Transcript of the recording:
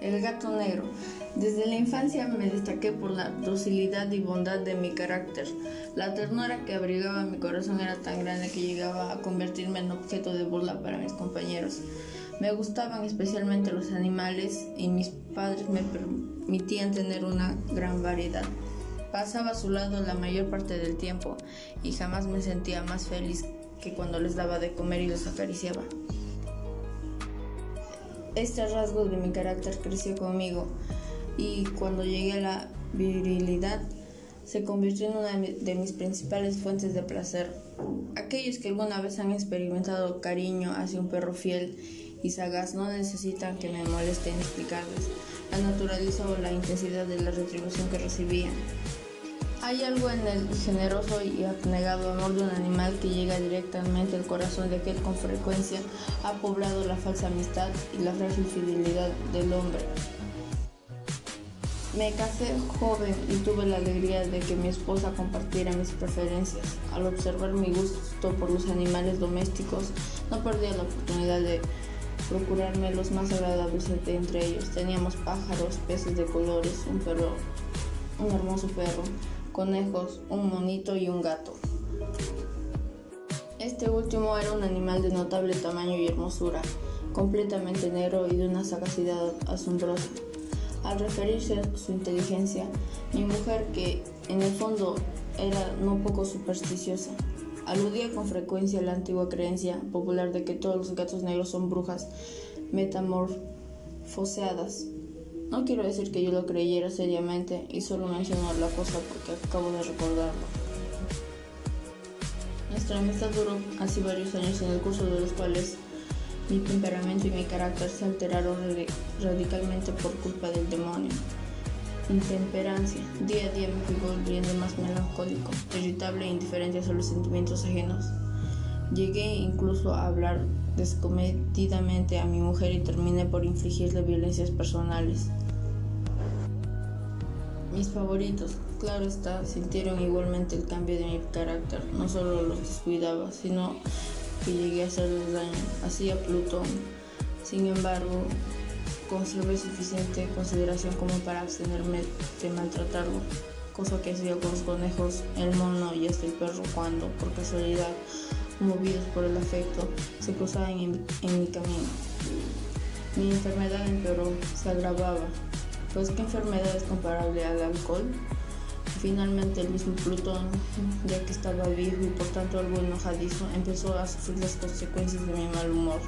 El gato negro. Desde la infancia me destaqué por la docilidad y bondad de mi carácter. La ternura que abrigaba mi corazón era tan grande que llegaba a convertirme en objeto de burla para mis compañeros. Me gustaban especialmente los animales y mis padres me permitían tener una gran variedad. Pasaba a su lado la mayor parte del tiempo y jamás me sentía más feliz que cuando les daba de comer y los acariciaba. Este rasgo de mi carácter creció conmigo y cuando llegué a la virilidad se convirtió en una de mis principales fuentes de placer. Aquellos que alguna vez han experimentado cariño hacia un perro fiel y sagaz no necesitan que me molesten explicarles la naturaleza o la intensidad de la retribución que recibían. Hay algo en el generoso y abnegado amor de un animal que llega directamente al corazón de aquel con frecuencia ha poblado la falsa amistad y la frágil fidelidad del hombre. Me casé joven y tuve la alegría de que mi esposa compartiera mis preferencias. Al observar mi gusto por los animales domésticos, no perdía la oportunidad de procurarme los más agradables entre ellos. Teníamos pájaros, peces de colores, un perro, un hermoso perro, conejos, un monito y un gato. Este último era un animal de notable tamaño y hermosura, completamente negro y de una sagacidad asombrosa. Al referirse a su inteligencia, mi mujer, que en el fondo era no poco supersticiosa, aludía con frecuencia a la antigua creencia popular de que todos los gatos negros son brujas metamorfoseadas no quiero decir que yo lo creyera seriamente y solo menciono la cosa porque acabo de recordarlo. Nuestra amistad duró así varios años en el curso de los cuales mi temperamento y mi carácter se alteraron radicalmente por culpa del demonio. Intemperancia. Día a día me fui volviendo más melancólico, irritable e indiferente a los sentimientos ajenos. Llegué incluso a hablar descomedidamente a mi mujer y terminé por infligirle violencias personales. Mis favoritos, claro está, sintieron igualmente el cambio de mi carácter. No solo los descuidaba, sino que llegué a hacerles daño. Hacía Plutón. Sin embargo, conservé suficiente consideración como para abstenerme de maltratarlo, cosa que hacía con los conejos, el mono y hasta el perro cuando, por casualidad, movidos por el afecto, se cruzaban en, mi camino. Mi enfermedad empeoró, se agravaba, pues qué enfermedad es comparable al alcohol. Finalmente el mismo Plutón, ya que estaba viejo y por tanto algo enojadizo, empezó a sufrir las consecuencias de mi mal humor.